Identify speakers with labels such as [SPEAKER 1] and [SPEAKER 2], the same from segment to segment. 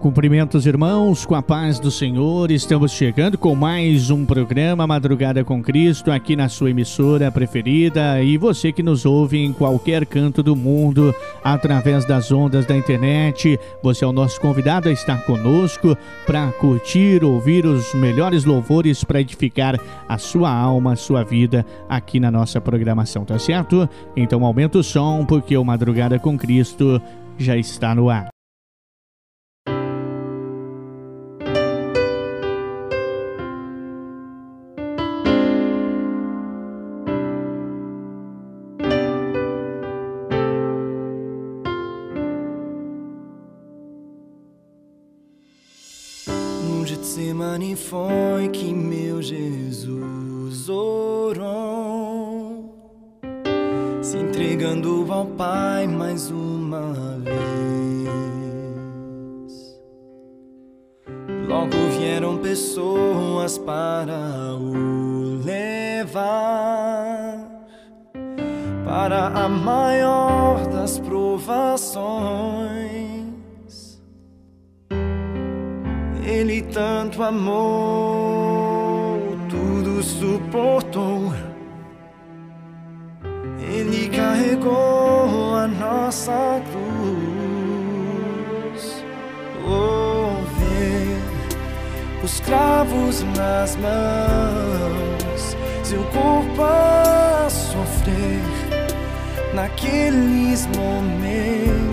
[SPEAKER 1] Cumprimentos, irmãos, com a paz do Senhor. Estamos chegando com mais um programa Madrugada com Cristo aqui na sua emissora preferida e você que nos ouve em qualquer canto do mundo através das ondas da internet. Você é o nosso convidado a estar conosco para curtir, ouvir os melhores louvores para edificar a sua alma, a sua vida aqui na nossa programação, tá certo? Então aumenta o som porque o Madrugada com Cristo já está no ar.
[SPEAKER 2] Foi que meu Jesus orou, se entregando ao Pai mais uma vez. Logo vieram pessoas para o levar para a maior das provações. Ele tanto amou, tudo suportou. Ele carregou a nossa cruz. Oh, ver os cravos nas mãos, seu corpo a sofrer naqueles momentos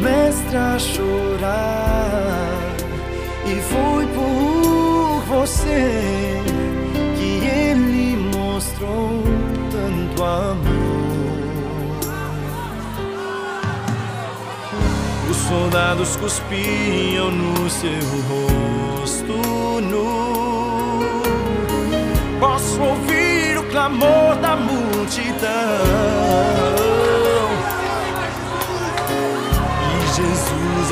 [SPEAKER 2] mestre a chorar e foi por você que ele mostrou tanto amor. Os soldados cuspiam no seu rosto nu. Posso ouvir o clamor da multidão.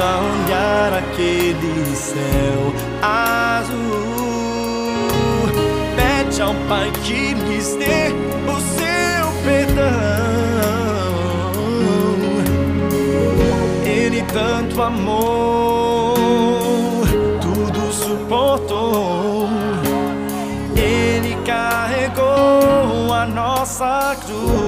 [SPEAKER 2] A olhar aquele céu azul. Pede ao Pai que lhes dê o seu perdão. Ele tanto amou, tudo suportou. Ele carregou a nossa cruz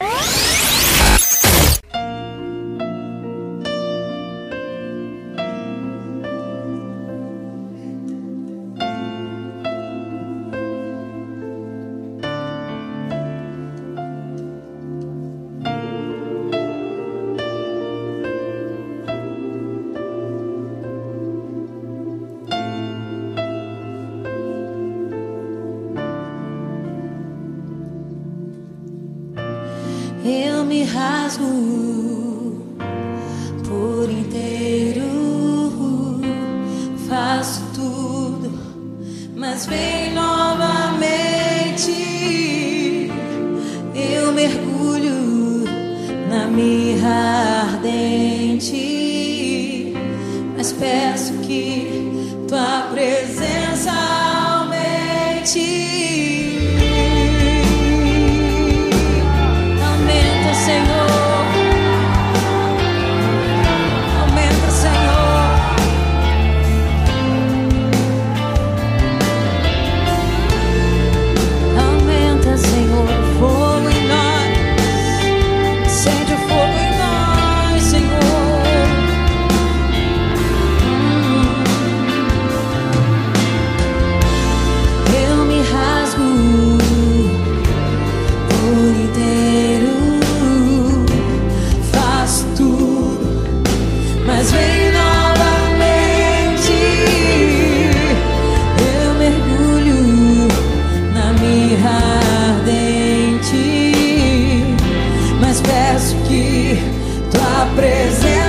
[SPEAKER 3] Tua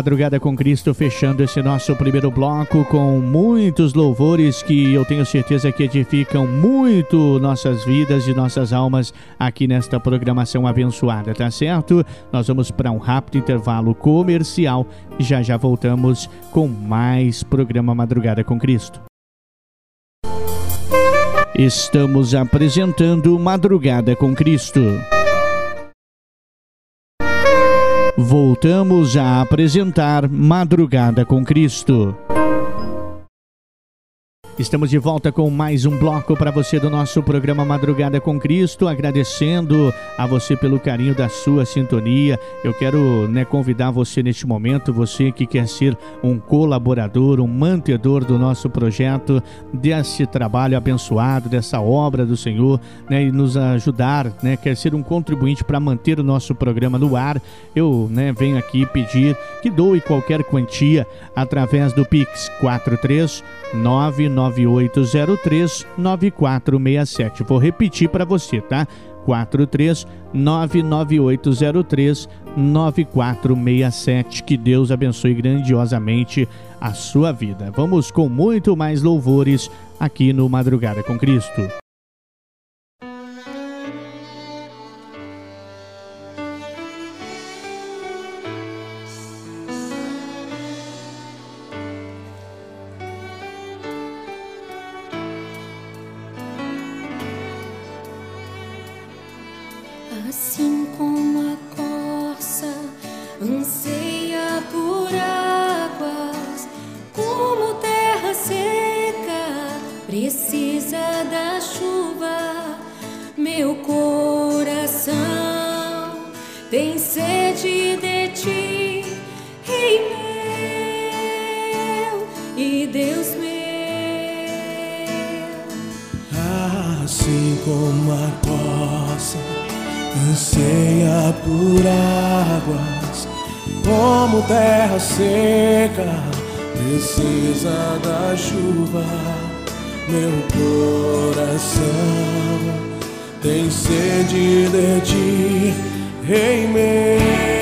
[SPEAKER 1] Madrugada com Cristo, fechando esse nosso primeiro bloco com muitos louvores que eu tenho certeza que edificam muito nossas vidas e nossas almas aqui nesta programação abençoada, tá certo? Nós vamos para um rápido intervalo comercial e já já voltamos com mais programa Madrugada com Cristo. Estamos apresentando Madrugada com Cristo. Voltamos a apresentar Madrugada com Cristo. Estamos de volta com mais um bloco para você do nosso programa Madrugada com Cristo, agradecendo a você pelo carinho da sua sintonia. Eu quero né, convidar você neste momento, você que quer ser um colaborador, um mantedor do nosso projeto, desse trabalho abençoado, dessa obra do Senhor, né, e nos ajudar, né, quer ser um contribuinte para manter o nosso programa no ar. Eu né, venho aqui pedir que doe qualquer quantia através do Pix 439 99803 9467. Vou repetir para você, tá? 43 99803 9467. Que Deus abençoe grandiosamente a sua vida. Vamos com muito mais louvores aqui no Madrugada com Cristo.
[SPEAKER 3] Meu coração tem sede de ti, Rei meu e Deus meu.
[SPEAKER 4] Assim como a coça anseia por águas, como terra seca precisa da chuva, meu coração tem sede de ti, Rei meu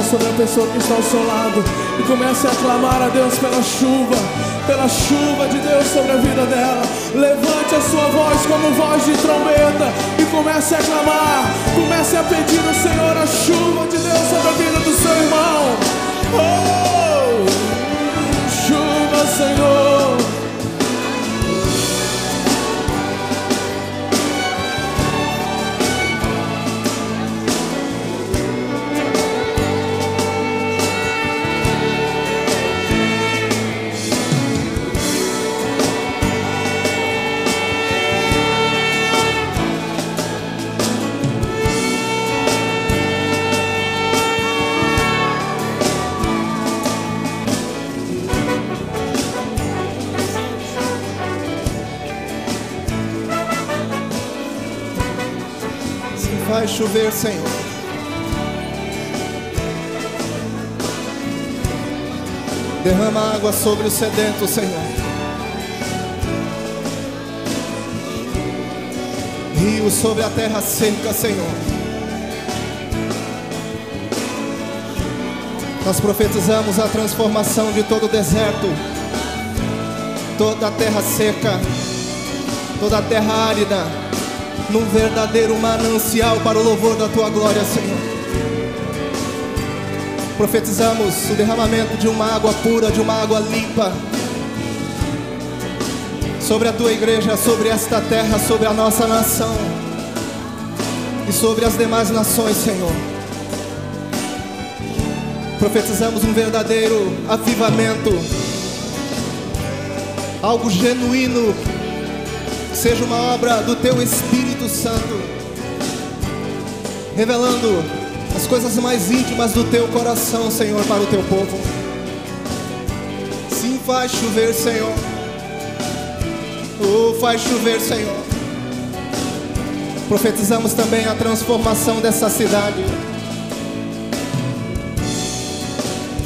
[SPEAKER 4] sobre a pessoa que está ao seu lado e comece a clamar a Deus pela chuva, pela chuva de Deus sobre a vida dela. Levante a sua voz como voz de trombeta e comece a clamar. Comece a pedir ao Senhor a chuva de Deus sobre a vida do seu irmão. Oh, chuva, Senhor.
[SPEAKER 5] Chover, Senhor. Derrama água sobre o sedento, Senhor. Rio sobre a terra seca, Senhor. Nós profetizamos a transformação de todo o deserto, toda a terra seca, toda a terra árida, num verdadeiro manancial para o louvor da tua glória, Senhor. Profetizamos o derramamento de uma água pura, de uma água limpa, sobre a tua igreja, sobre esta terra, sobre a nossa nação e sobre as demais nações, Senhor. Profetizamos um verdadeiro avivamento, algo genuíno, seja uma obra do teu Espírito Santo, revelando as coisas mais íntimas do teu coração, Senhor, para o teu povo. Sim, faz chover, Senhor. Oh, faz chover, Senhor. Profetizamos também a transformação dessa cidade.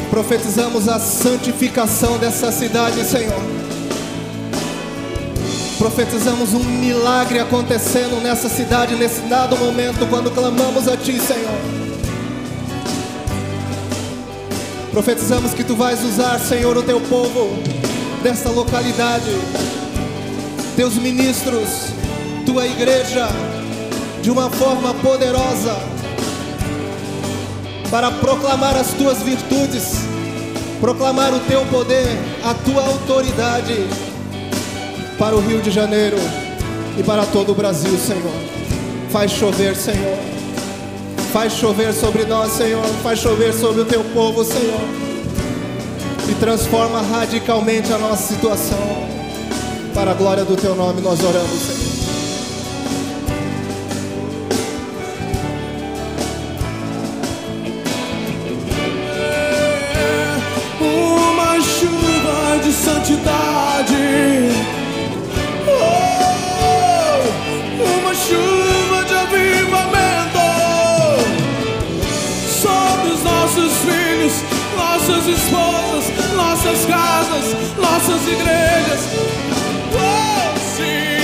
[SPEAKER 5] Profetizamos a santificação dessa cidade, Senhor. Profetizamos um milagre acontecendo nessa cidade, nesse dado momento, quando clamamos a Ti, Senhor. Profetizamos que Tu vais usar, Senhor, o Teu povo desta localidade, Teus ministros, Tua igreja, de uma forma poderosa, para proclamar as Tuas virtudes, proclamar o Teu poder, a Tua autoridade para o Rio de Janeiro e para todo o Brasil, Senhor. Faz chover, Senhor. Faz chover sobre nós, Senhor. Faz chover sobre o teu povo, Senhor. E transforma radicalmente a nossa situação. Para a glória do teu nome, nós oramos, Senhor.
[SPEAKER 4] Chuva de avivamento sobre os nossos filhos, nossas esposas, nossas casas, nossas igrejas. Oh, sim,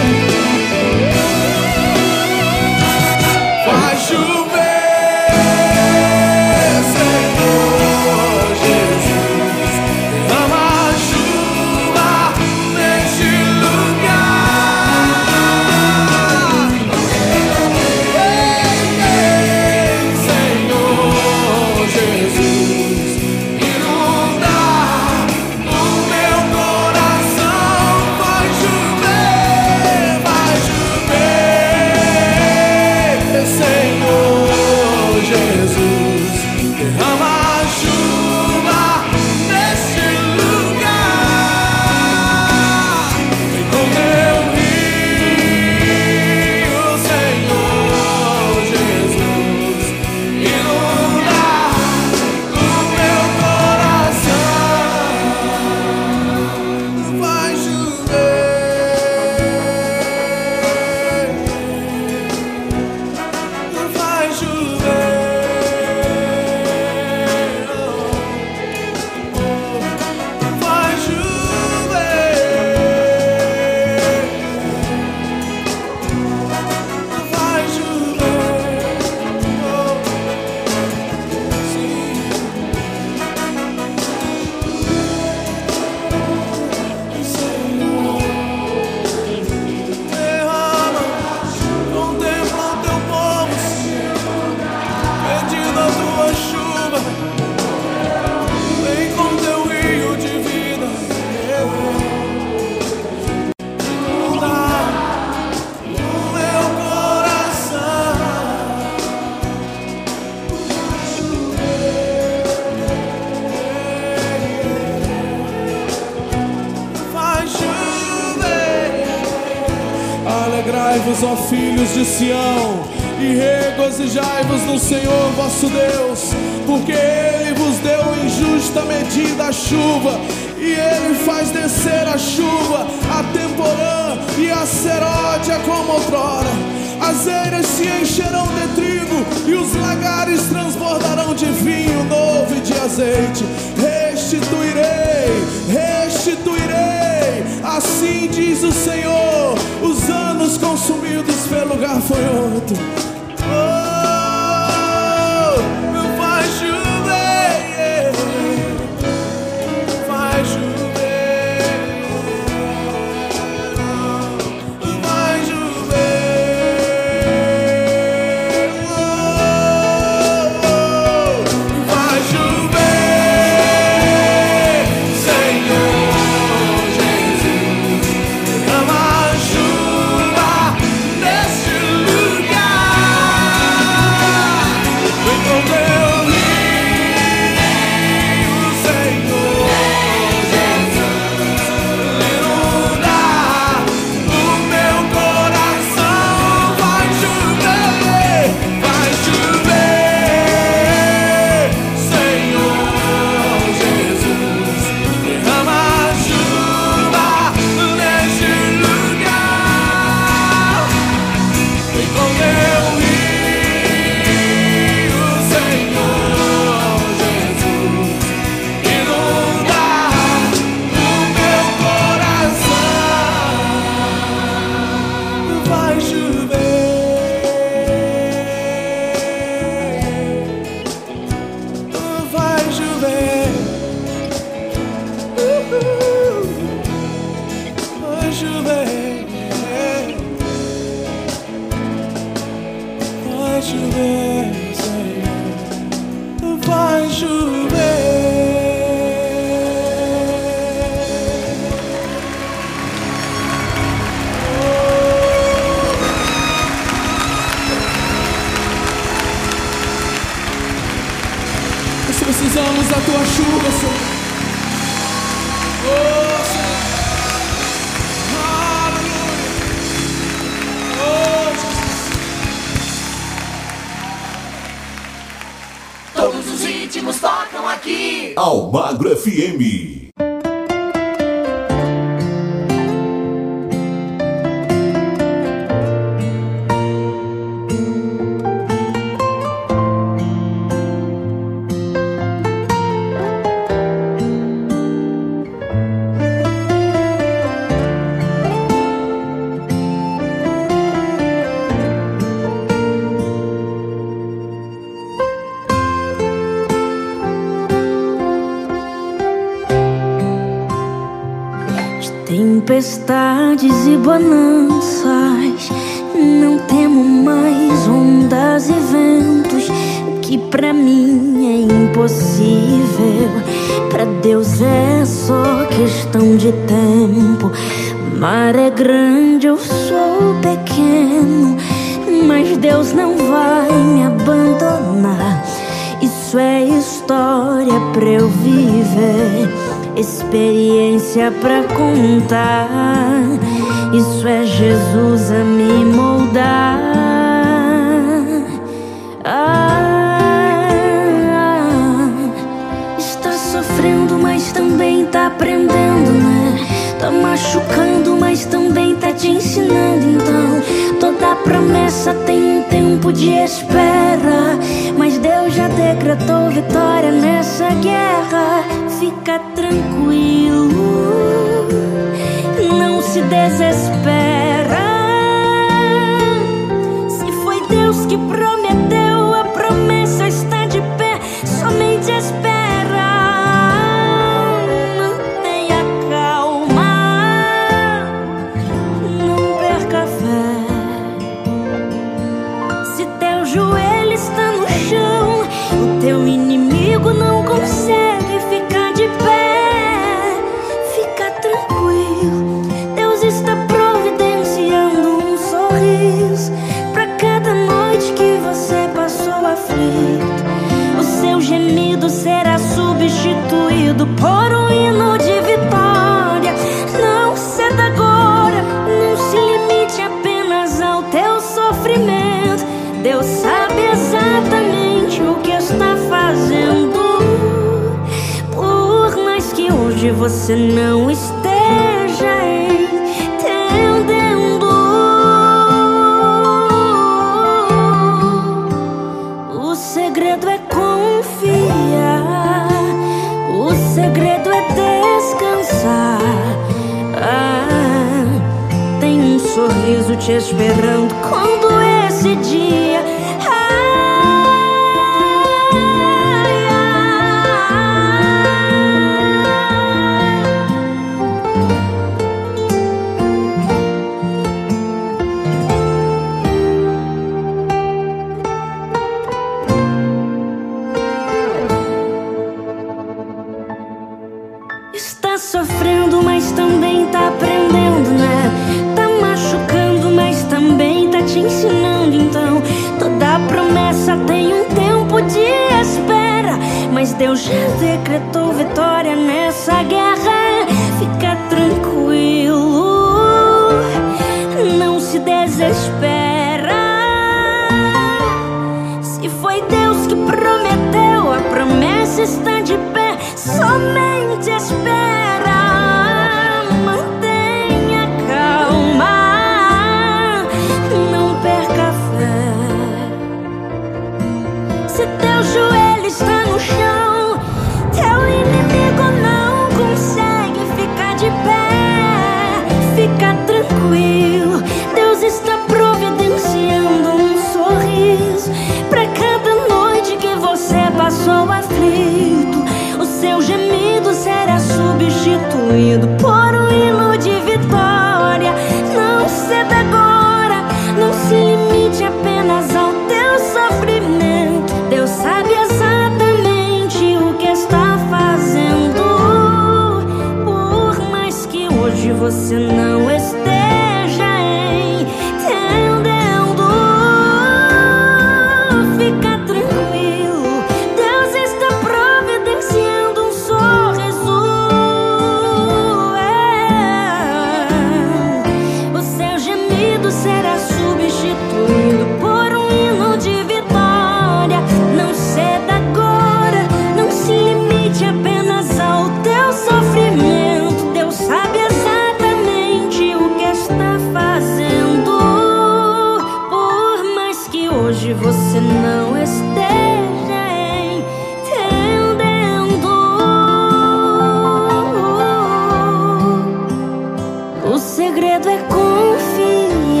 [SPEAKER 6] segredo é confiar,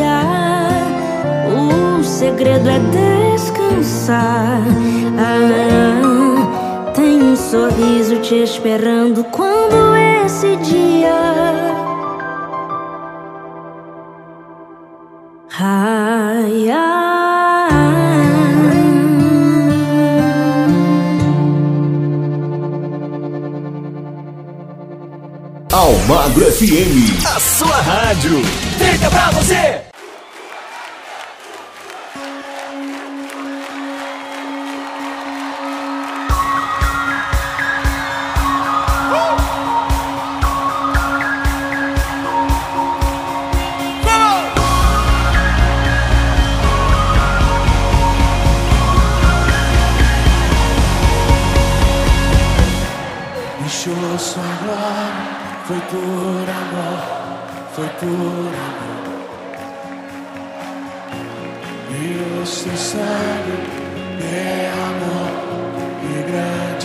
[SPEAKER 6] o segredo é descansar. Ah, tem um sorriso te esperando quando esse dia.
[SPEAKER 7] Magro FM,
[SPEAKER 2] a sua rádio. Fica pra você!
[SPEAKER 8] por amor, foi por amor. E o seu sangue é amor e grande.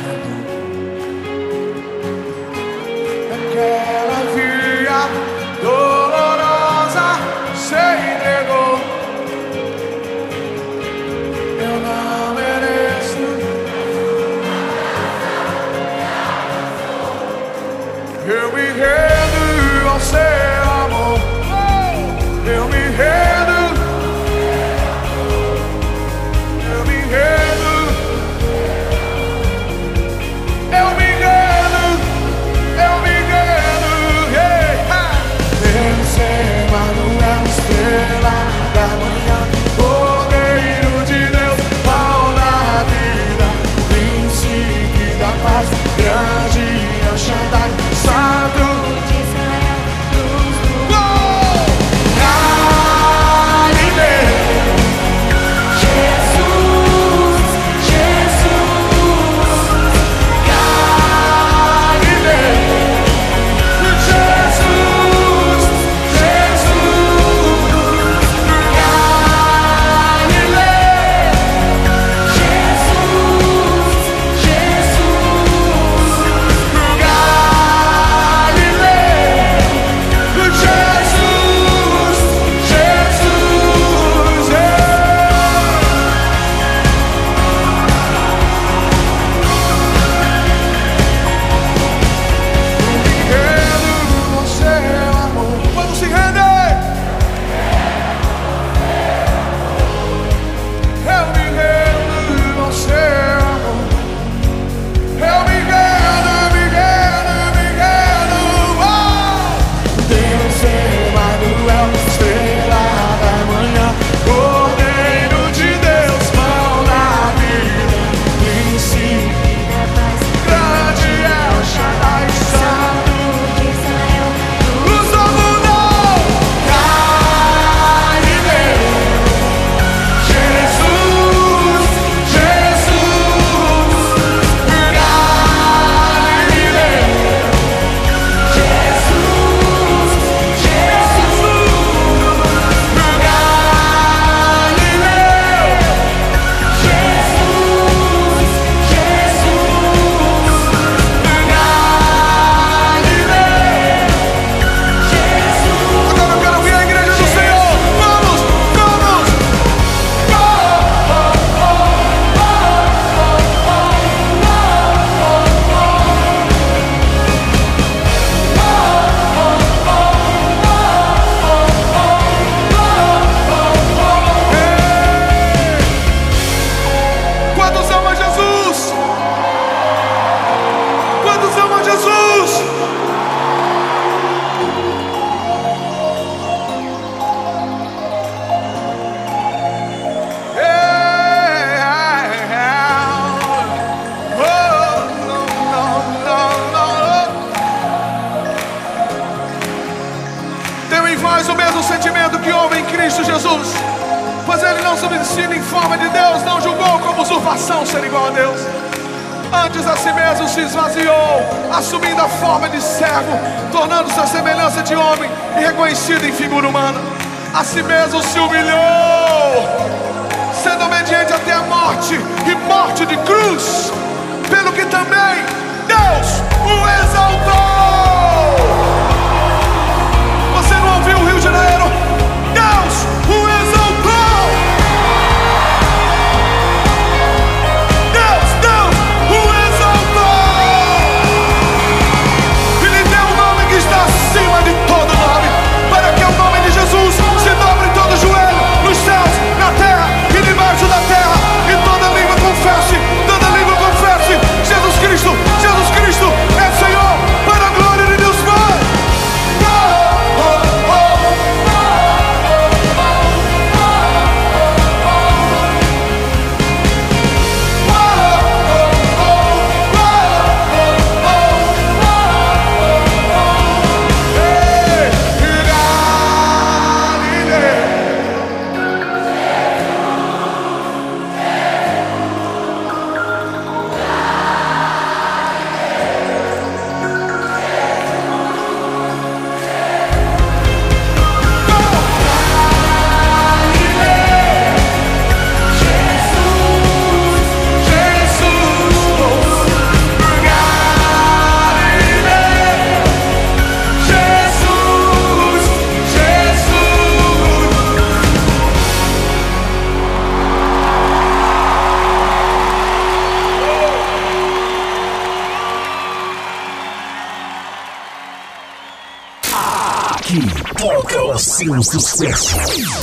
[SPEAKER 9] Sucesso.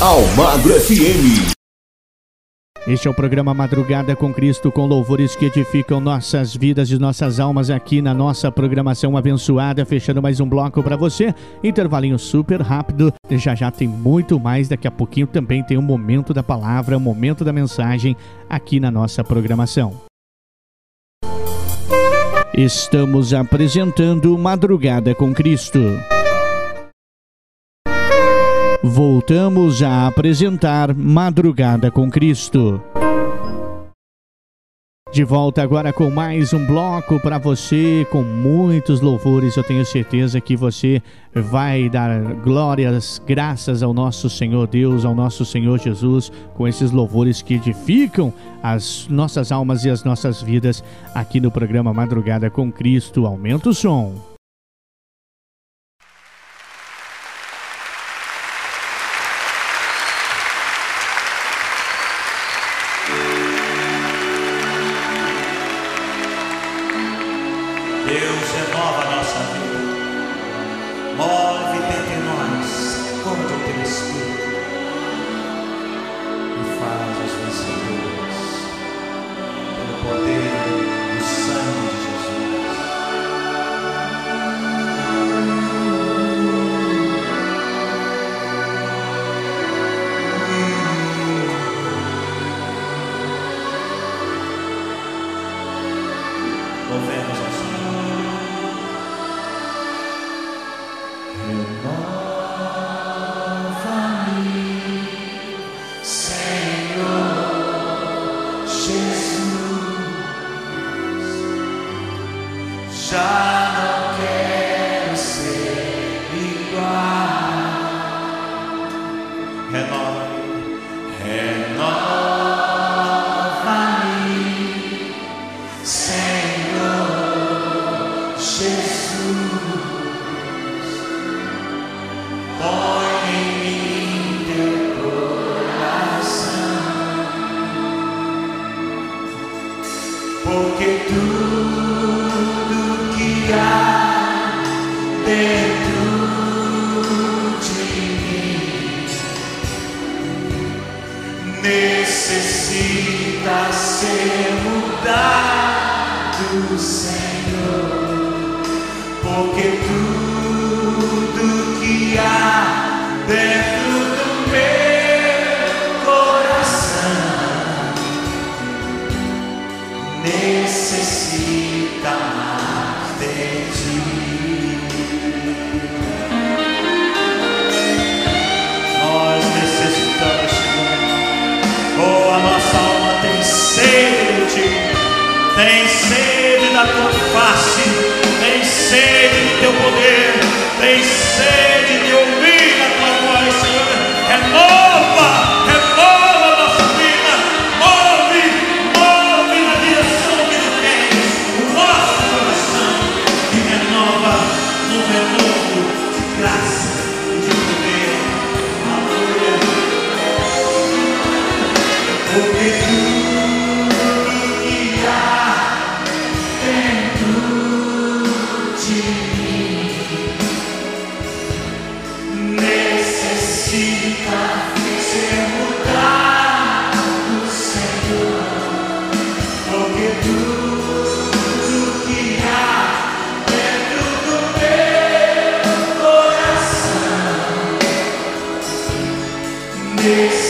[SPEAKER 9] Almagro FM.
[SPEAKER 1] Este é o programa Madrugada com Cristo, com louvores que edificam nossas vidas e nossas almas aqui na nossa programação abençoada. Fechando mais um bloco para você. Intervalinho super rápido. Já já tem muito mais. Daqui a pouquinho também tem o momento da palavra, o momento da mensagem aqui na nossa programação. Estamos apresentando Madrugada com Cristo. Voltamos a apresentar Madrugada com Cristo. De volta agora com mais um bloco para você, com muitos louvores. Eu tenho certeza que você vai dar glórias, graças ao nosso Senhor Deus, ao nosso Senhor Jesus, com esses louvores que edificam as nossas almas e as nossas vidas aqui no programa Madrugada com Cristo. Aumenta o som.
[SPEAKER 10] Jesus.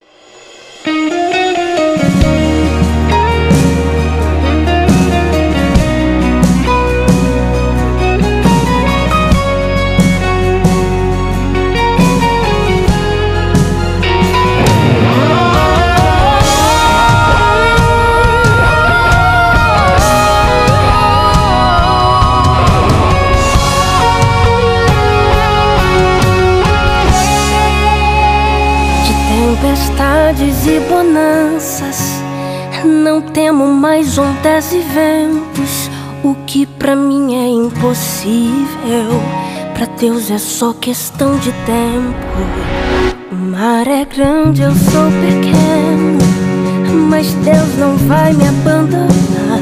[SPEAKER 6] Ondas e ventos. O que pra mim é impossível, pra Deus é só questão de tempo. O mar é grande, eu sou pequeno, mas Deus não vai me abandonar.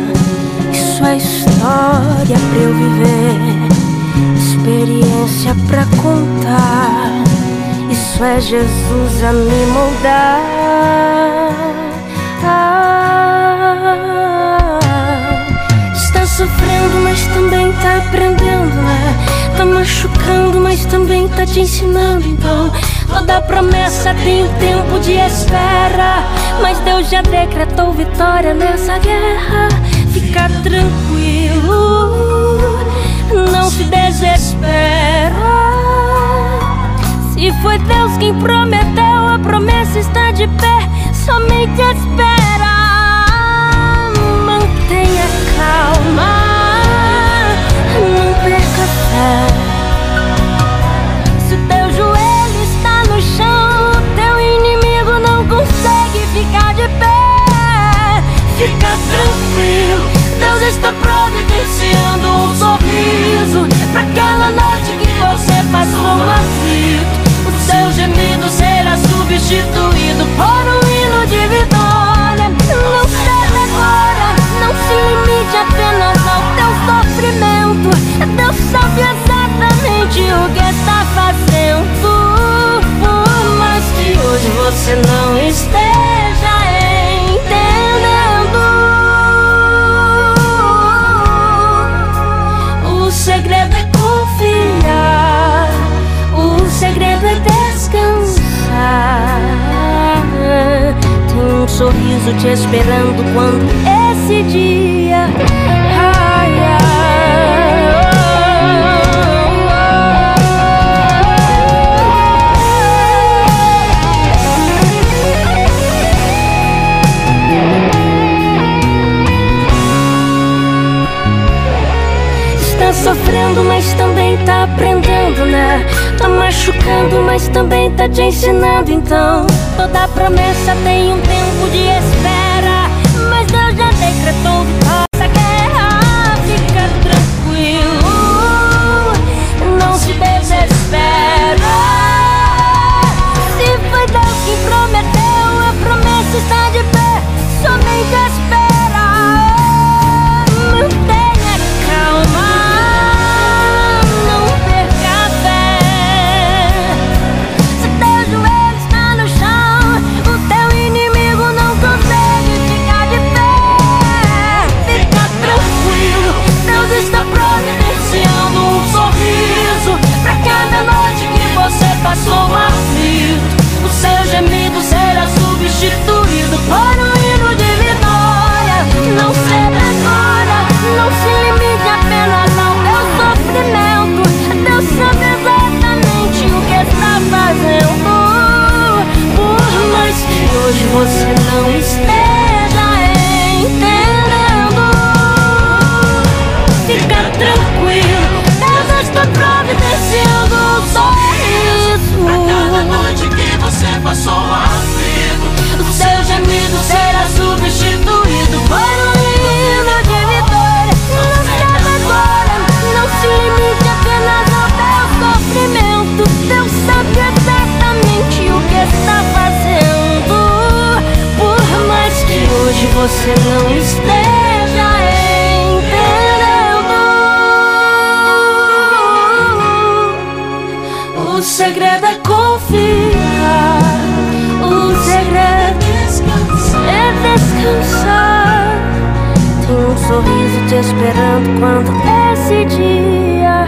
[SPEAKER 6] Isso é história pra eu viver, experiência pra contar. Isso é Jesus a me moldar. Sofrendo, mas também tá aprendendo, né? Tá machucando, mas também tá te ensinando. Então, toda promessa tem um tempo de espera. Mas Deus já decretou vitória nessa guerra. Fica tranquilo, não se desespera. Se foi Deus quem prometeu, a promessa está de pé. Somente espera. Calma. Não perca a fé. Se o teu joelho está no chão, teu inimigo não consegue ficar de pé. Fica tranquilo, Deus está providenciando um sorriso para aquela noite que você passou aflito. O seu gemido será substituído por um hino de vitória. O que está fazendo. Por mais que hoje você não esteja entendendo. O segredo é confiar. O segredo é descansar. Tem um sorriso te esperando quando esse dia. Está sofrendo, mas também tá aprendendo, né? Tá machucando, mas também tá te ensinando. Então, toda promessa tem um tempo de espera. Passou aflito. O seu gemido será substituído por um hino de vitória. Não ceda agora, não se limite apenas ao teu sofrimento. Deus sabe exatamente o que está fazendo. Por mais que hoje você não esteja
[SPEAKER 11] Noite que você passou aflito,
[SPEAKER 6] O seu gemido será substituído por um hino de vitória. Não ceda agora, não se limite apenas ao teu sofrimento. Deus sabe exatamente o que está fazendo. Por mais que hoje você não esteja O segredo é confiar. O segredo é descansar. Tem um sorriso te esperando quando esse dia.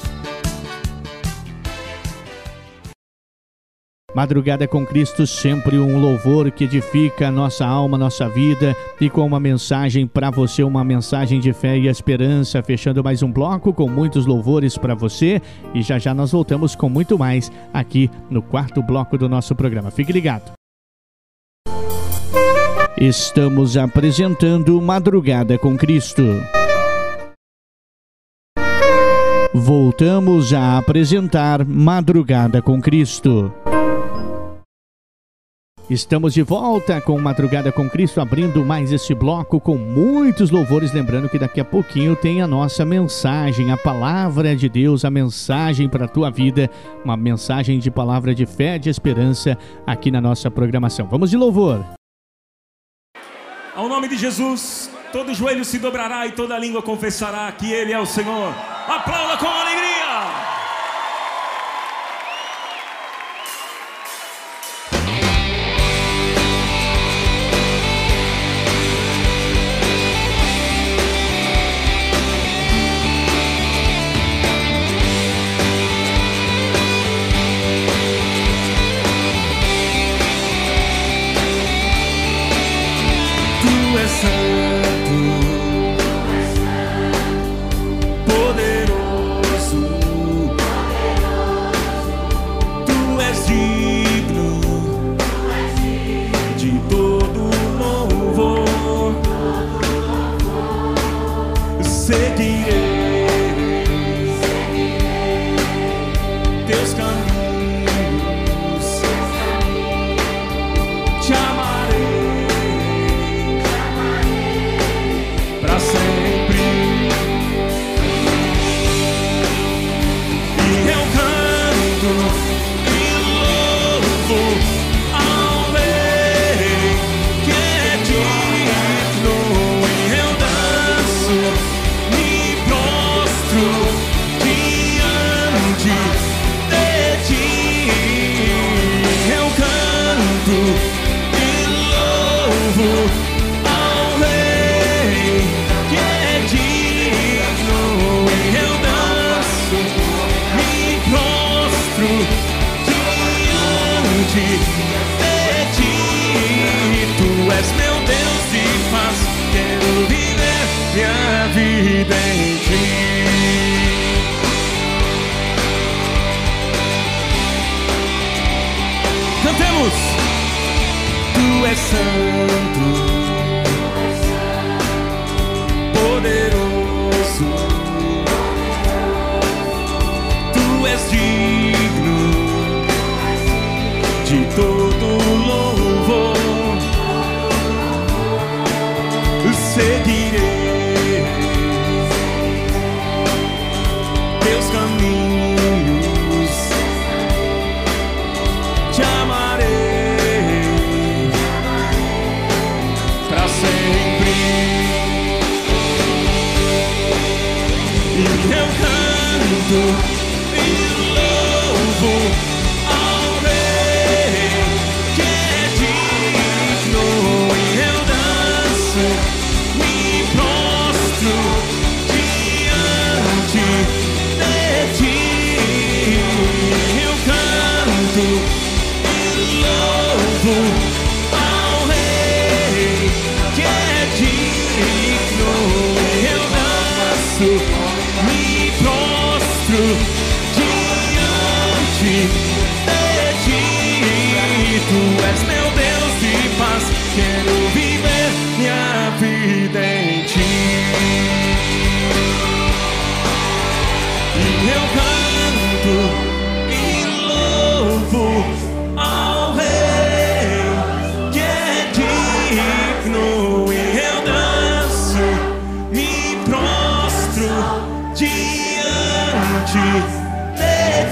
[SPEAKER 1] Madrugada com Cristo, sempre um louvor que edifica a nossa alma, nossa vida e com uma mensagem para você, uma mensagem de fé e esperança. Fechando mais um bloco com muitos louvores para você e já já nós voltamos com muito mais aqui no quarto bloco do nosso programa. Fique ligado. Estamos apresentando Madrugada com Cristo. Voltamos a apresentar Madrugada com Cristo. Estamos de volta com Madrugada com Cristo, abrindo mais esse bloco com muitos louvores. Lembrando que daqui a pouquinho tem a nossa mensagem, a palavra de Deus, a mensagem para a tua vida, uma mensagem de palavra de fé, de esperança aqui na nossa programação. Vamos de louvor.
[SPEAKER 10] Ao nome de Jesus, todo joelho se dobrará e toda língua confessará que Ele é o Senhor. Aplauda com alegria!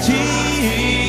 [SPEAKER 10] Jesus.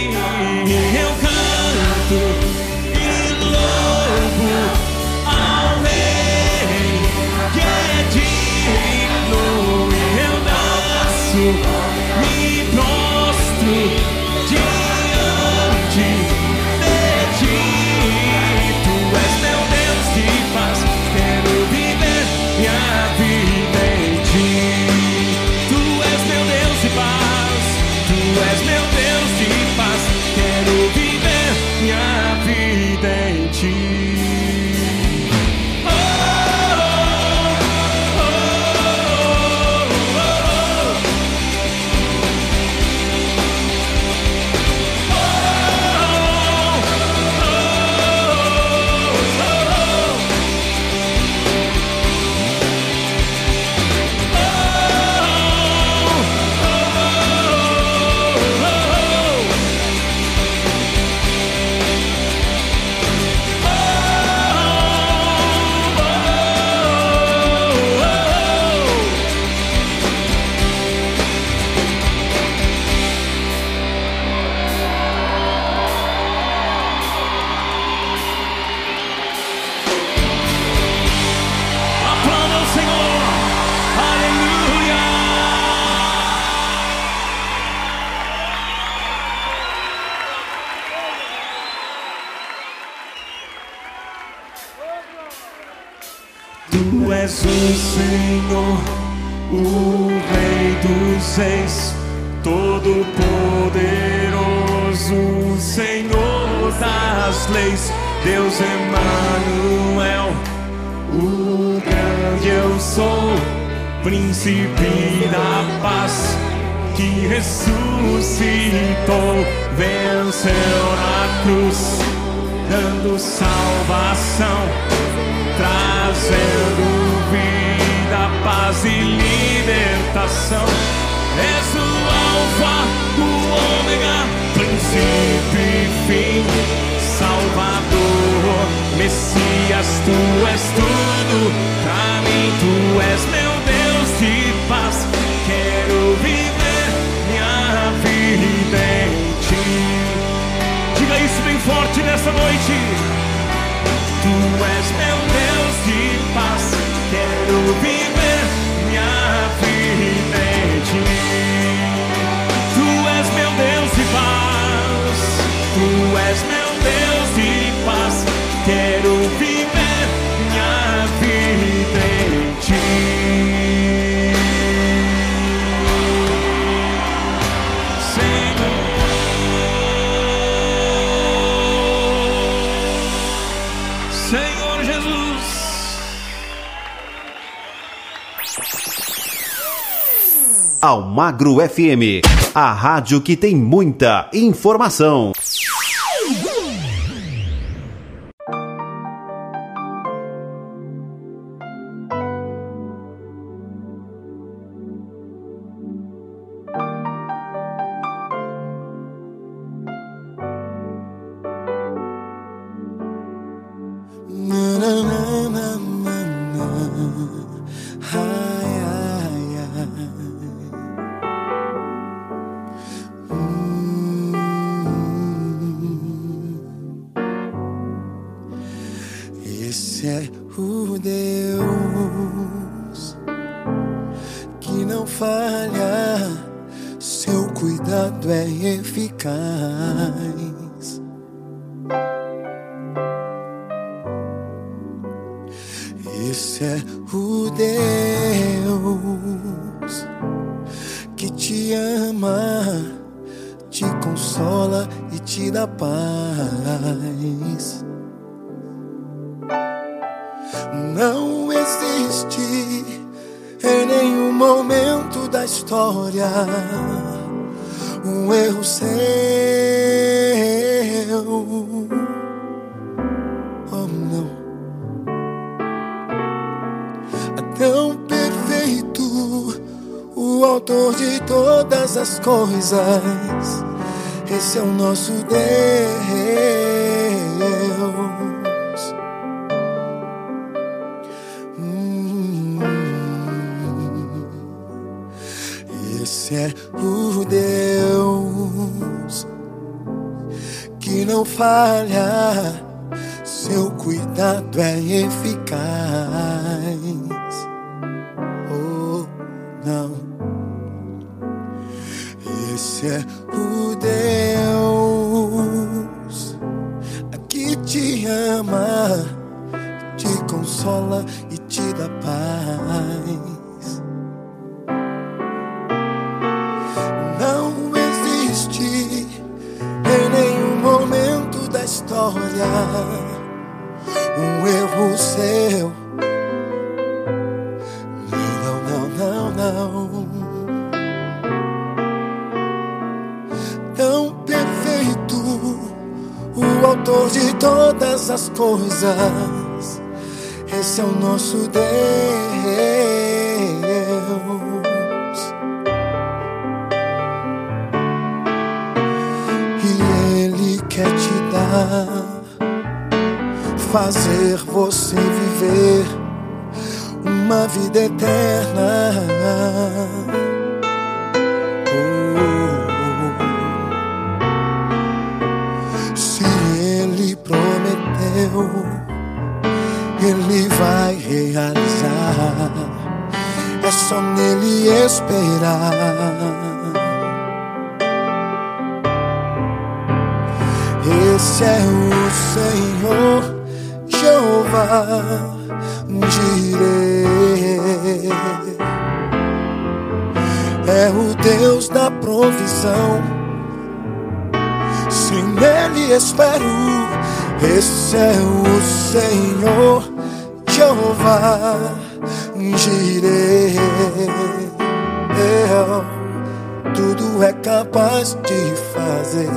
[SPEAKER 7] Almagro FM, a rádio que tem muita informação.
[SPEAKER 12] Coisas. É capaz de fazer.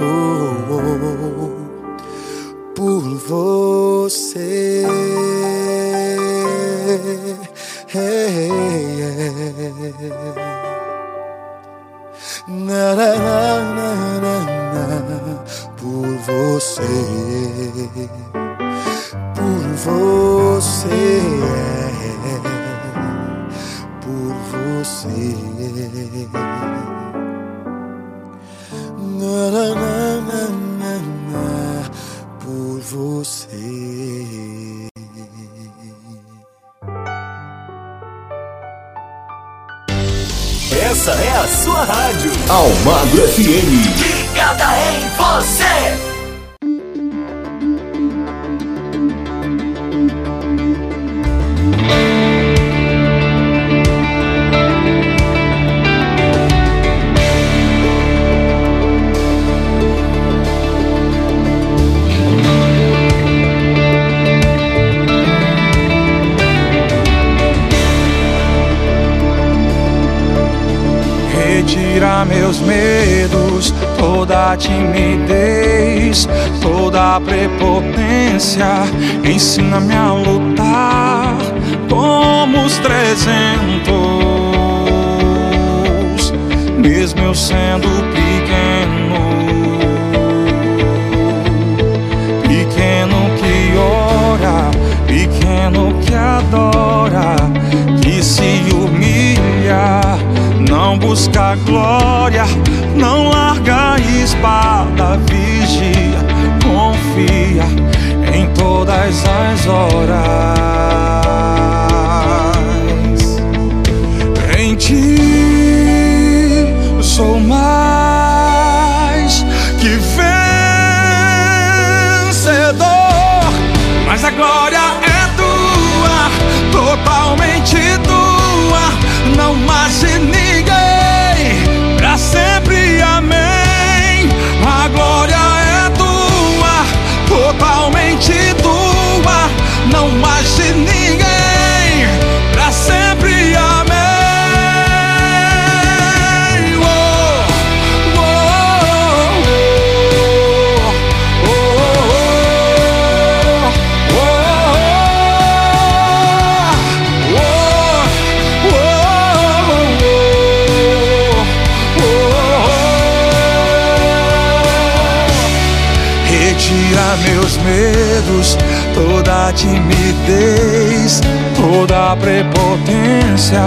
[SPEAKER 12] Oh, oh, oh, por você. Hey, yeah. Na, na, na, por você, por você, você. Na, na, na, na, na, na, por você.
[SPEAKER 13] Essa é a sua rádio. Almagro FM.
[SPEAKER 14] Ligada em você.
[SPEAKER 4] Retira meus medos, toda timidez, toda prepotência. Ensina-me a lutar como os trezentos, mesmo eu sendo pequeno. Pequeno que ora, pequeno que adora, que se humilha, não busca glória, não larga a espada, vigia, confia em todas as horas. Em ti sou mais que vencedor, mas a glória é tua, totalmente tua, não mais de não mais de ninguém, pra sempre, amém. Oh, oh, oh, oh, Retira meus medos, toda timidez, toda prepotência.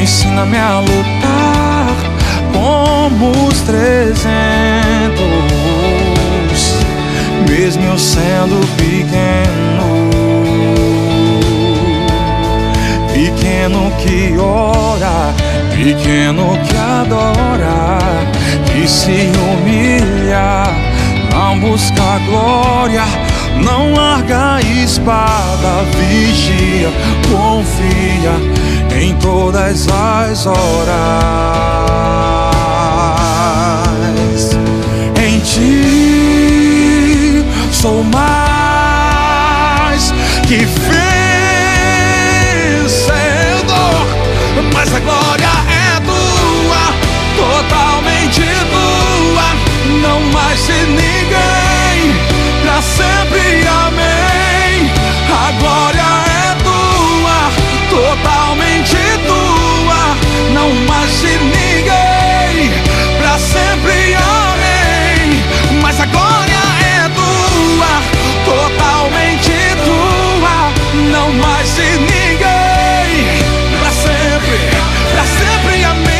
[SPEAKER 4] Ensina-me a lutar como os trezentos, mesmo eu sendo pequeno. Pequeno que ora, pequeno que adora, que se humilha, não busca glória, não larga a espada, vigia, confia em todas as horas. Em ti sou mais que vencedor, mas a glória é tua, totalmente tua, não mais de ninguém, pra sempre, amém. A glória é tua, totalmente tua, não mais de ninguém, pra sempre, amém. Mas a glória é tua, totalmente tua, não mais de ninguém, pra sempre, pra sempre, amém.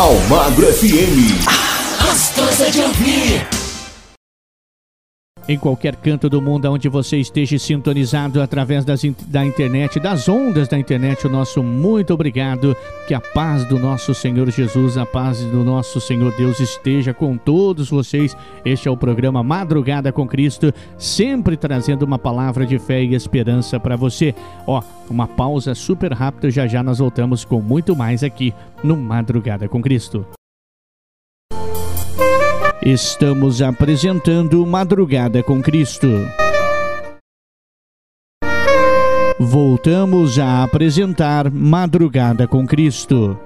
[SPEAKER 13] Almagro FM.
[SPEAKER 14] Gostosa de ouvir.
[SPEAKER 1] Em qualquer canto do mundo onde você esteja sintonizado através das da internet, das ondas da internet, o nosso muito obrigado. Que a paz do nosso Senhor Jesus, a paz do nosso Senhor Deus esteja com todos vocês. Este é o programa Madrugada com Cristo, sempre trazendo uma palavra de fé e esperança para você. Ó, uma pausa super rápida, já já nós voltamos com muito mais aqui no Madrugada com Cristo. Estamos apresentando Madrugada com Cristo. Voltamos a apresentar Madrugada com Cristo.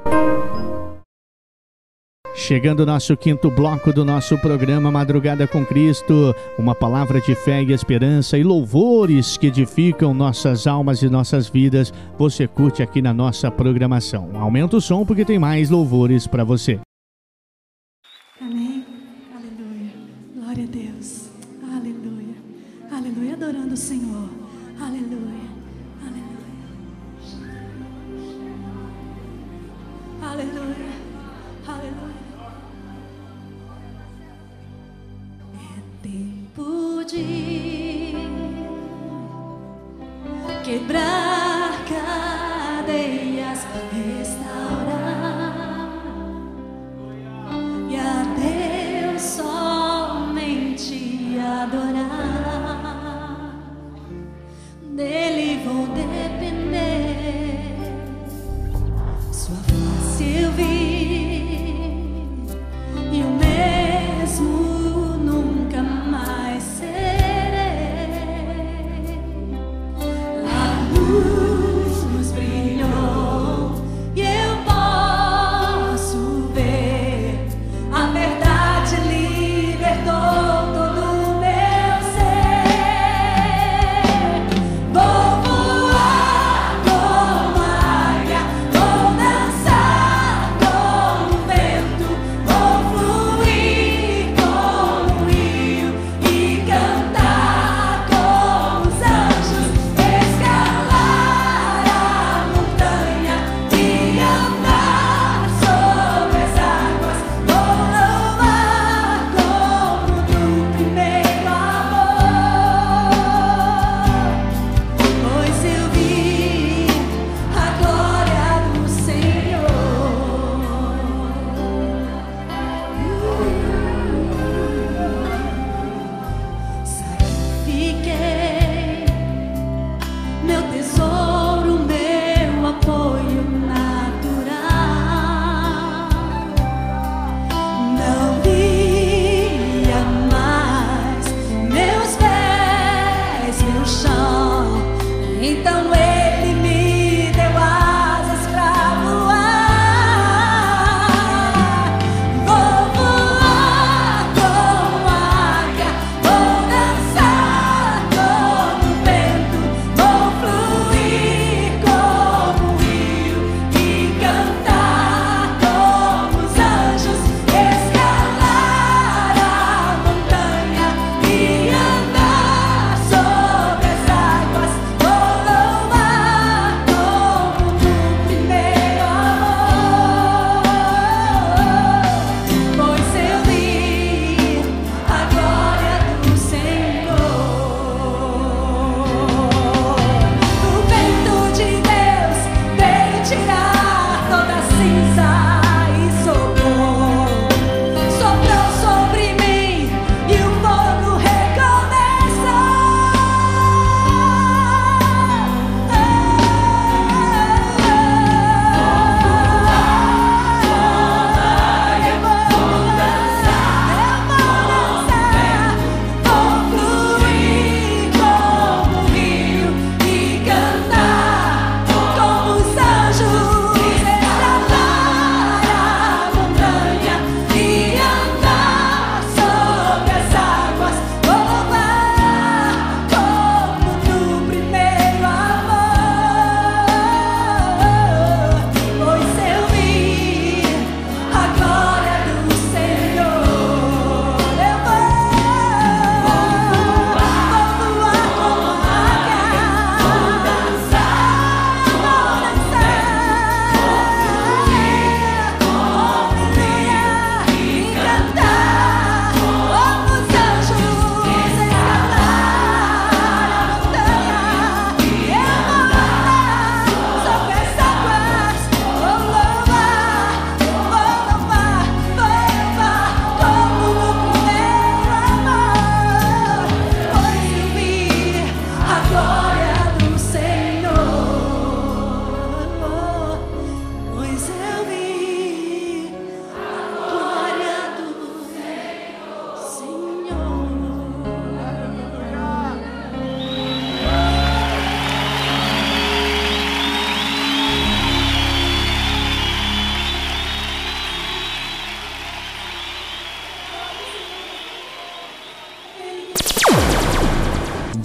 [SPEAKER 1] Chegando o nosso quinto bloco do nosso programa Madrugada com Cristo, uma palavra de fé e esperança e louvores que edificam nossas almas e nossas vidas. Você curte aqui na nossa programação. Aumenta o som porque tem mais louvores para você.
[SPEAKER 3] Aleluia. Adorando o Senhor. Aleluia. Aleluia. Aleluia. Aleluia. É tempo de quebrar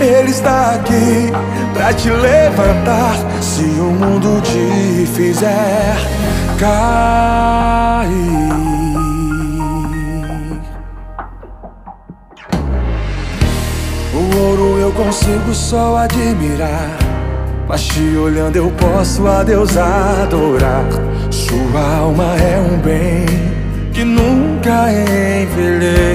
[SPEAKER 4] Ele está aqui pra te levantar. Se o mundo te fizer cair. O ouro eu consigo só admirar. Mas te olhando eu posso a Deus adorar. Sua alma é um bem que nunca envelhecerá.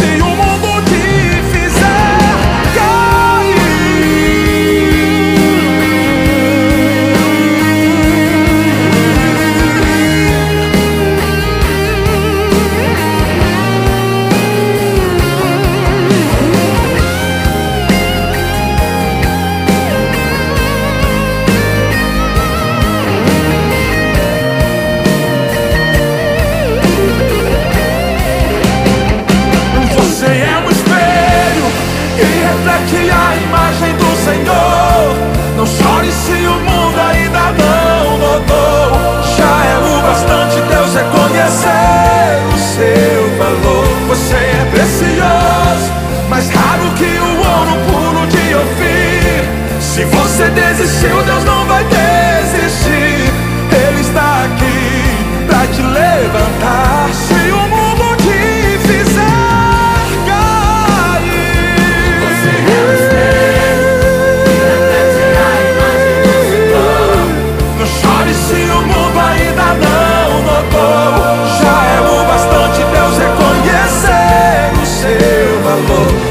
[SPEAKER 4] Você é precioso, mais raro que o ouro puro de Ofir. Se você desistiu, Deus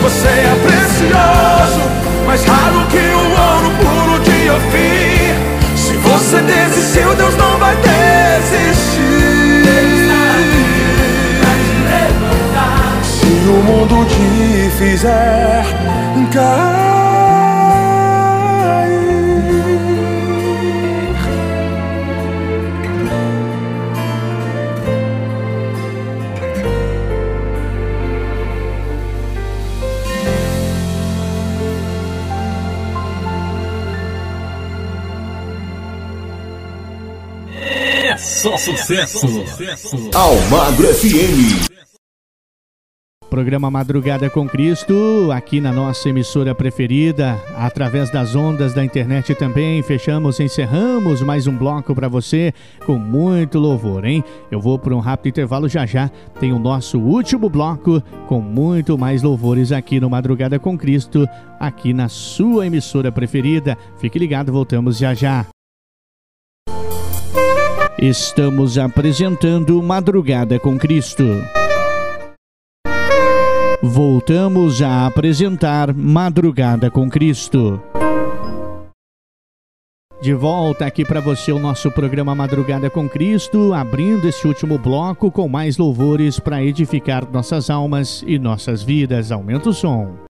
[SPEAKER 4] Você é precioso, mais raro que o ouro puro de Ofir. Se você desistiu, Deus não vai desistir. Se o mundo te fizer cair.
[SPEAKER 9] Sucesso. Almagro FM.
[SPEAKER 1] Programa Madrugada com Cristo, aqui na nossa emissora preferida, através das ondas da internet também. Fechamos, encerramos mais um bloco para você com muito louvor, hein? Eu vou para um rápido intervalo já já. Tem o nosso último bloco com muito mais louvores aqui no Madrugada com Cristo, aqui na sua emissora preferida. Fique ligado, voltamos já já. Estamos apresentando Madrugada com Cristo. Voltamos a apresentar Madrugada com Cristo. De volta aqui para você o nosso programa Madrugada com Cristo, abrindo esse último bloco com mais louvores para edificar nossas almas e nossas vidas. Aumenta o som.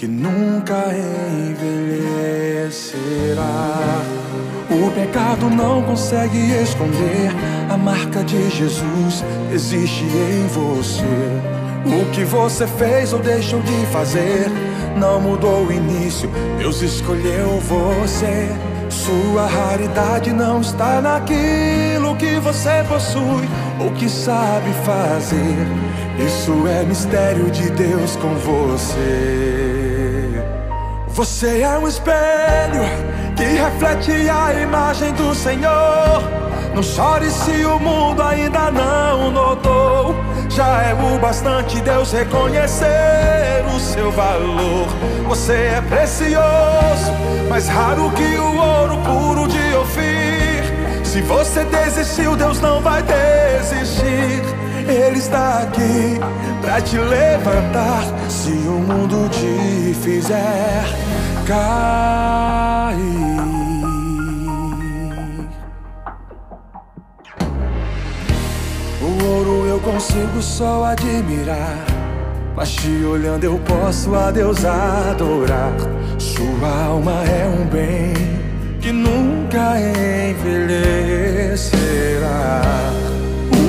[SPEAKER 4] que nunca envelhecerá. O pecado não consegue esconder a marca de Jesus existe em você. O que você fez ou deixou de fazer não mudou o início. Deus escolheu você. Sua raridade não está naquilo que você possui ou que sabe fazer. Isso é mistério de Deus com você. Você é um espelho que reflete a imagem do Senhor. Não chore se o mundo ainda não notou. Já é o bastante Deus reconhecer o seu valor. Você é precioso, mais raro que o ouro puro de Ofir. Se você desistiu, Deus não vai desistir. Ele está aqui pra te levantar. Se o mundo te fizer cair. O ouro eu consigo só admirar. Mas te olhando eu posso a Deus adorar. Sua alma é um bem que nunca envelhecerá.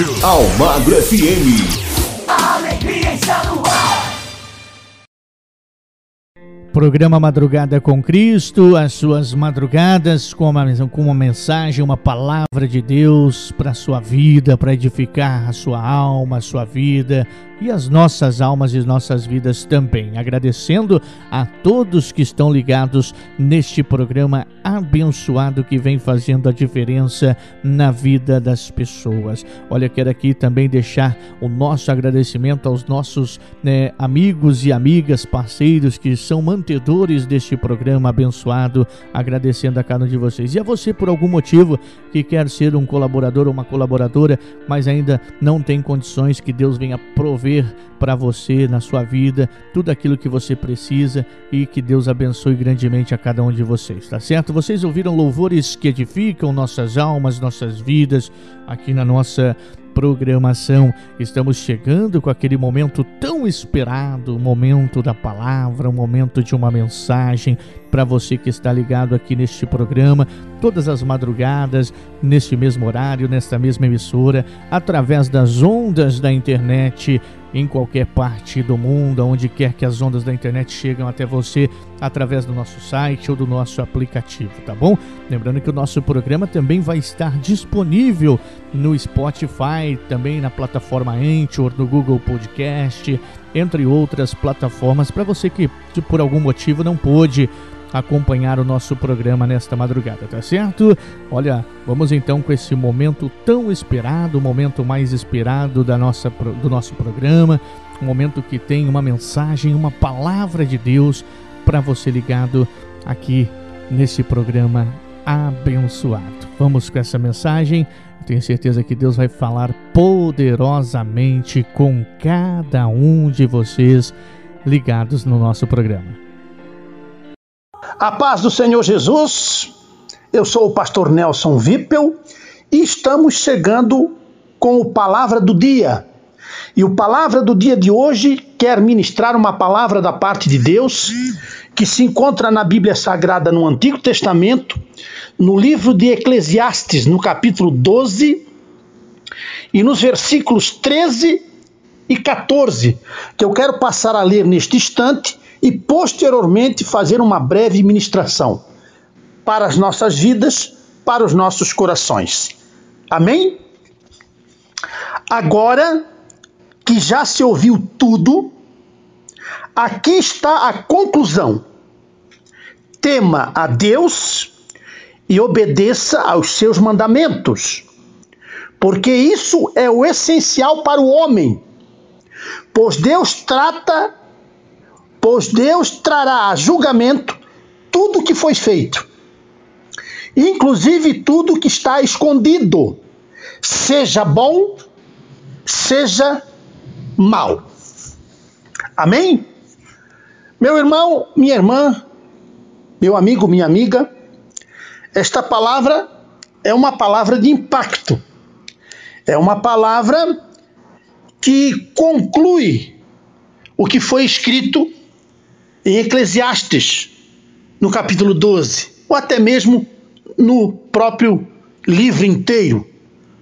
[SPEAKER 9] rádio. Almagro FM.
[SPEAKER 14] Alegria está no ar.
[SPEAKER 1] Programa Madrugada com Cristo, as suas madrugadas com uma, com uma mensagem, uma palavra de Deus para a sua vida, para edificar a sua alma, a sua vida e as nossas almas e nossas vidas também. Agradecendo a todos que estão ligados neste programa abençoado que vem fazendo a diferença na vida das pessoas. Olha, quero aqui também deixar o nosso agradecimento aos nossos né, amigos e amigas, parceiros que são mantedores deste programa abençoado, agradecendo a cada um de vocês. E a você, por algum motivo, que quer ser um colaborador ou uma colaboradora, mas ainda não tem condições, que Deus venha prover para você na sua vida tudo aquilo que você precisa e que Deus abençoe grandemente a cada um de vocês, tá certo? Vocês ouviram louvores que edificam nossas almas, nossas vidas aqui na nossa programação. Estamos chegando com aquele momento tão esperado, o momento da palavra, o momento de uma mensagem para você que está ligado aqui neste programa, todas as madrugadas, neste mesmo horário, nesta mesma emissora, através das ondas da internet em qualquer parte do mundo, onde quer que as ondas da internet chegam até você através do nosso site ou do nosso aplicativo, tá bom? Lembrando que o nosso programa também vai estar disponível no Spotify, também na plataforma Anchor, no Google Podcast, entre outras plataformas para você que por algum motivo não pôde acompanhar o nosso programa nesta madrugada, tá certo? Olha, vamos então com esse momento tão esperado, o momento mais esperado da nossa, do nosso programa, um momento que tem uma mensagem, uma palavra de Deus para você ligado aqui nesse programa abençoado. Vamos com essa mensagem. Tenho certeza que Deus vai falar poderosamente com cada um de vocês ligados no nosso programa.
[SPEAKER 15] A paz do Senhor Jesus, eu sou o pastor Nelson Vippel e estamos chegando com o Palavra do Dia. E o Palavra do Dia de hoje quer ministrar uma palavra da parte de Deus que se encontra na Bíblia Sagrada no Antigo Testamento, no livro de Eclesiastes, no capítulo 12, e nos versículos 13 e 14, que eu quero passar a ler neste instante e posteriormente fazer uma breve ministração para as nossas vidas, para os nossos corações. Amém? Agora que já se ouviu tudo, aqui está a conclusão. Tema a Deus e obedeça aos seus mandamentos, porque isso é o essencial para o homem. Pois Deus trata pois Deus trará a julgamento tudo que foi feito, inclusive tudo que está escondido, seja bom, seja mal. Amém? Meu irmão, minha irmã, meu amigo, minha amiga, esta palavra é uma palavra de impacto. É uma palavra que conclui o que foi escrito em Eclesiastes, no capítulo 12, ou até mesmo no próprio livro inteiro,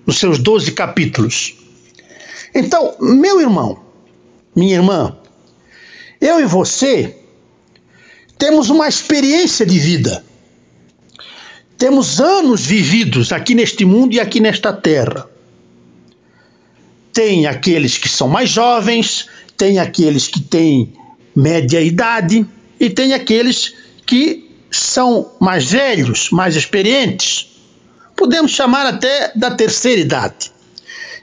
[SPEAKER 15] nos seus 12 capítulos. Então, meu irmão, minha irmã, eu e você temos uma experiência de vida. Temos anos vividos aqui neste mundo e aqui nesta terra. Tem aqueles que são mais jovens, tem aqueles que têm média idade e tem aqueles que são mais velhos, mais experientes. Podemos chamar até da terceira idade.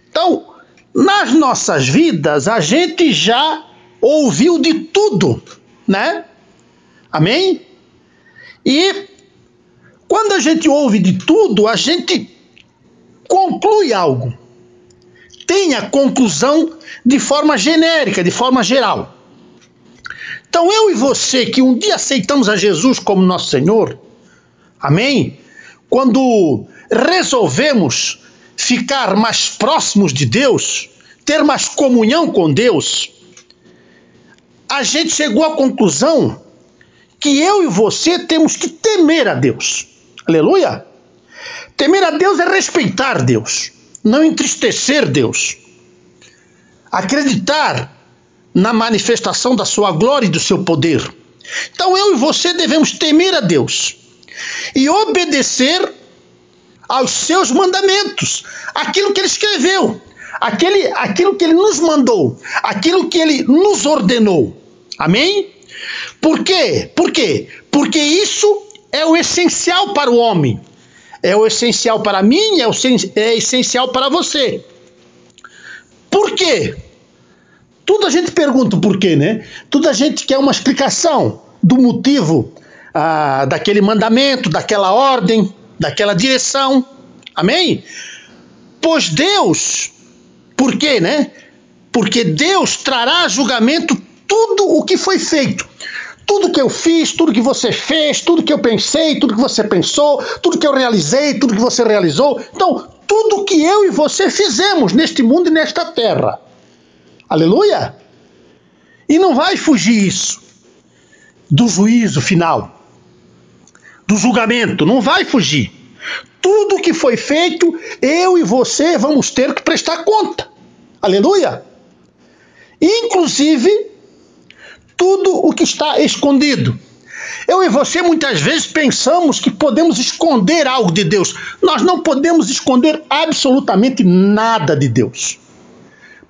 [SPEAKER 15] Então, nas nossas vidas, a gente já ouviu de tudo, né? Amém? E quando a gente ouve de tudo, a gente conclui algo. Tem a conclusão de forma genérica, de forma geral. Então eu e você que um dia aceitamos a Jesus como nosso Senhor, amém? Quando resolvemos ficar mais próximos de Deus, ter mais comunhão com Deus, a gente chegou à conclusão que eu e você temos que temer a Deus. Aleluia! Temer a Deus é respeitar Deus. não entristecer Deus. Acreditar na manifestação da sua glória e do seu poder. Então eu e você devemos temer a Deus e obedecer aos seus mandamentos, aquilo que ele escreveu, aquele, aquilo que ele nos mandou, aquilo que ele nos ordenou. Amém? Por quê? Por quê? Porque isso é o essencial para o homem. É o essencial para mim, é, o, é essencial para você. Por quê? Tudo a gente pergunta por quê, né? Tudo a gente quer uma explicação do motivo ah, daquele mandamento, daquela ordem, daquela direção. Amém? Pois Deus, por quê, né? Porque Deus trará julgamento tudo o que foi feito. Tudo que eu fiz, tudo que você fez, tudo que eu pensei, tudo que você pensou, tudo que eu realizei, tudo que você realizou. Então, tudo que eu e você fizemos neste mundo e nesta terra. Aleluia! E não vai fugir isso do juízo final, do julgamento, não vai fugir. Tudo que foi feito, eu e você vamos ter que prestar conta. Aleluia! Inclusive tudo o que está escondido. Eu e você muitas vezes pensamos que podemos esconder algo de Deus. Nós não podemos esconder absolutamente nada de Deus.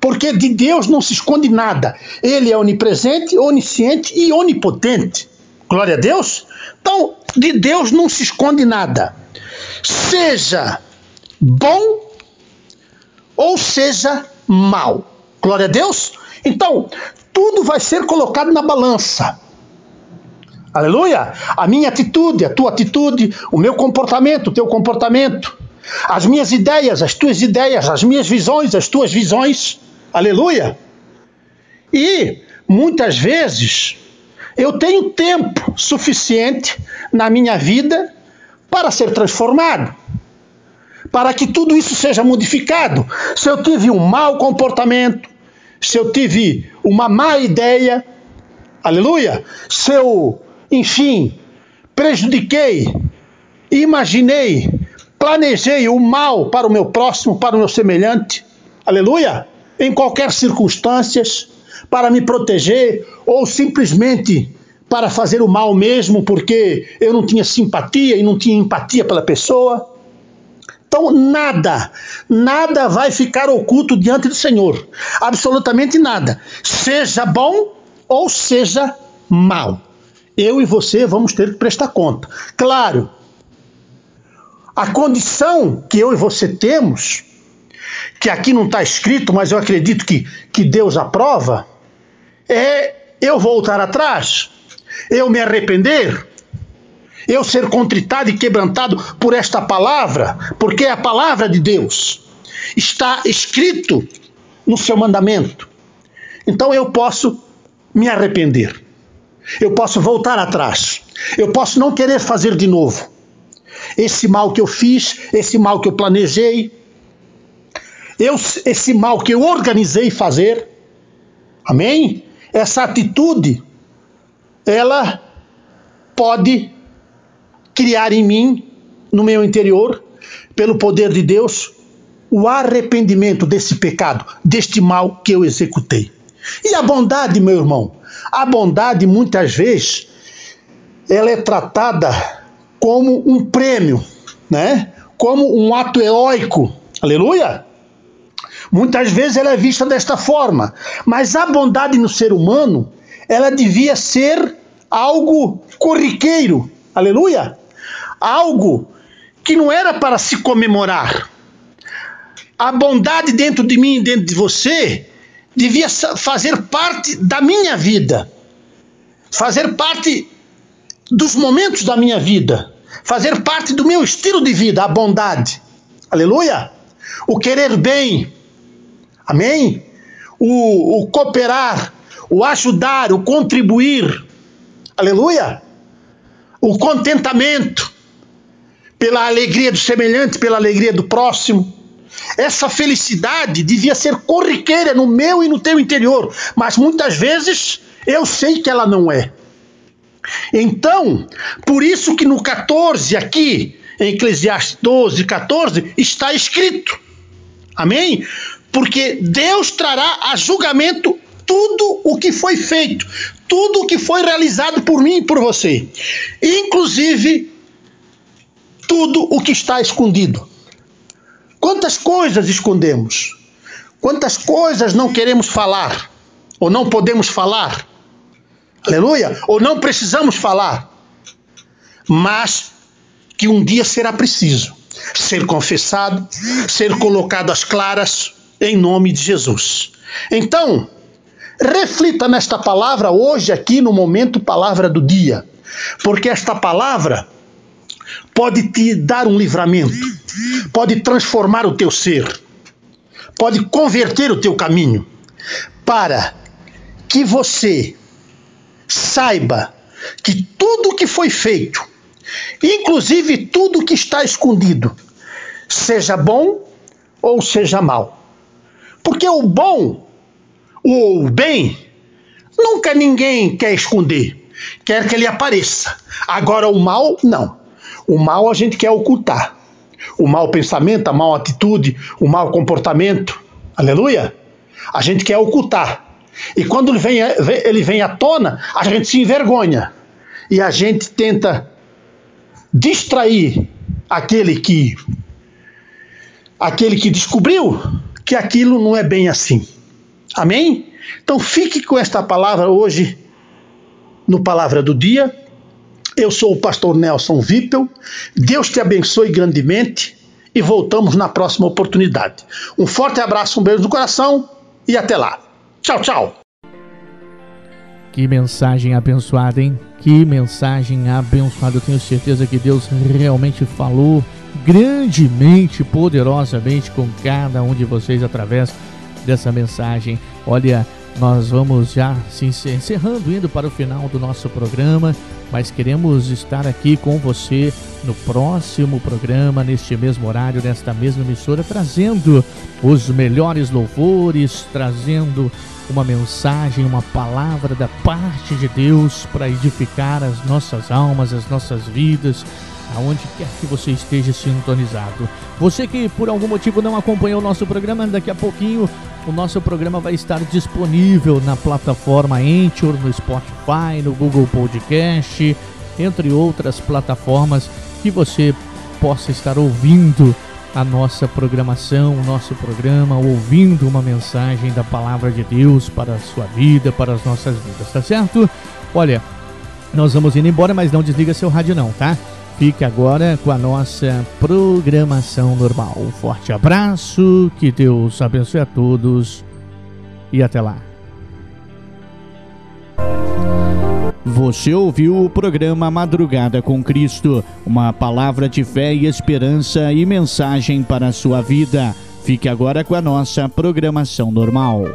[SPEAKER 15] Porque de Deus não se esconde nada. Ele é onipresente, onisciente e onipotente. Glória a Deus. Então, de Deus não se esconde nada. Seja bom ou seja mal. Glória a Deus. Então, tudo vai ser colocado na balança. Aleluia! A minha atitude, a tua atitude, o meu comportamento, o teu comportamento, as minhas ideias, as tuas ideias, as minhas visões, as tuas visões. Aleluia! E muitas vezes eu tenho tempo suficiente na minha vida para ser transformado, para que tudo isso seja modificado. Se eu tive um mau comportamento, se eu tive uma má ideia, aleluia, se eu, enfim, prejudiquei, imaginei, planejei o mal para o meu próximo, para o meu semelhante, aleluia, em qualquer circunstâncias, para me proteger ou simplesmente para fazer o mal mesmo porque eu não tinha simpatia e não tinha empatia pela pessoa. Então, nada, nada vai ficar oculto diante do Senhor. Absolutamente nada. Seja bom ou seja mal. Eu e você vamos ter que prestar conta. Claro, a condição que eu e você temos, que aqui não está escrito, mas eu acredito que, que Deus aprova, é eu voltar atrás, eu me arrepender, eu ser contritado e quebrantado por esta palavra, porque é a palavra de Deus. Está escrito no seu mandamento. Então eu posso me arrepender. Eu posso voltar atrás. Eu posso não querer fazer de novo. Esse mal que eu fiz, esse mal que eu planejei, eu, esse mal que eu organizei fazer. Amém? Essa atitude, ela pode criar em mim, no meu interior, pelo poder de Deus, o arrependimento desse pecado, deste mal que eu executei. E a bondade, meu irmão, a bondade muitas vezes ela é tratada como um prêmio, né? Como um ato heróico. Aleluia! Muitas vezes ela é vista desta forma, mas a bondade no ser humano, ela devia ser algo corriqueiro. Aleluia! algo que não era para se comemorar. A bondade dentro de mim e dentro de você devia fazer parte da minha vida, fazer parte dos momentos da minha vida, fazer parte do meu estilo de vida, a bondade. Aleluia! O querer bem. Amém? O, o cooperar, o ajudar, o contribuir. Aleluia! O contentamento pela alegria do semelhante, pela alegria do próximo. Essa felicidade devia ser corriqueira no meu e no teu interior, mas muitas vezes eu sei que ela não é. Então, por isso que no 14 aqui, em Eclesiastes 12, 14, está escrito: Amém? Porque Deus trará a julgamento tudo o que foi feito, tudo o que foi realizado por mim e por você, inclusive tudo o que está escondido. Quantas coisas escondemos? Quantas coisas não queremos falar? Ou não podemos falar? Aleluia! Ou não precisamos falar? Mas que um dia será preciso ser confessado, ser colocado às claras em nome de Jesus. Então, reflita nesta palavra hoje, aqui no momento, palavra do dia, porque esta palavra pode te dar um livramento, pode transformar o teu ser, pode converter o teu caminho, para que você saiba que tudo que foi feito, inclusive tudo que está escondido, seja bom ou seja mal. Porque o bom, o bem, nunca ninguém quer esconder, quer que ele apareça. Agora o mal, não. O mal a gente quer ocultar. O mau pensamento, a mau atitude, o mau comportamento. Aleluia? A gente quer ocultar. E quando ele vem, ele vem à tona, a gente se envergonha. E a gente tenta distrair aquele que aquele que descobriu que aquilo não é bem assim. Amém? Então fique com esta palavra hoje no palavra do dia. Eu sou o pastor Nelson Vippel. Deus te abençoe grandemente e voltamos na próxima oportunidade. Um forte abraço, um beijo no coração e até lá. Tchau, tchau.
[SPEAKER 1] Que mensagem abençoada, hein? Que mensagem abençoada. Eu tenho certeza que Deus realmente falou grandemente, poderosamente com cada um de vocês através dessa mensagem. Olha, nós vamos já se encerrando, indo para o final do nosso programa, mas queremos estar aqui com você no próximo programa, neste mesmo horário, nesta mesma emissora, trazendo os melhores louvores, trazendo uma mensagem, uma palavra da parte de Deus para edificar as nossas almas, as nossas vidas, aonde quer que você esteja sintonizado. Você que por algum motivo não acompanhou o nosso programa, daqui a pouquinho o nosso programa vai estar disponível na plataforma Anchor, no Spotify, no Google Podcast, entre outras plataformas que você possa estar ouvindo a nossa programação, o nosso programa, ouvindo uma mensagem da palavra de Deus para a sua vida, para as nossas vidas, tá certo? Olha, nós vamos indo embora, mas não desliga seu rádio não, tá? Fique agora com a nossa programação normal. Um forte abraço, que Deus abençoe a todos e até lá. Você ouviu o programa Madrugada com Cristo, uma palavra de fé e esperança e mensagem para a sua vida. Fique agora com a nossa programação normal.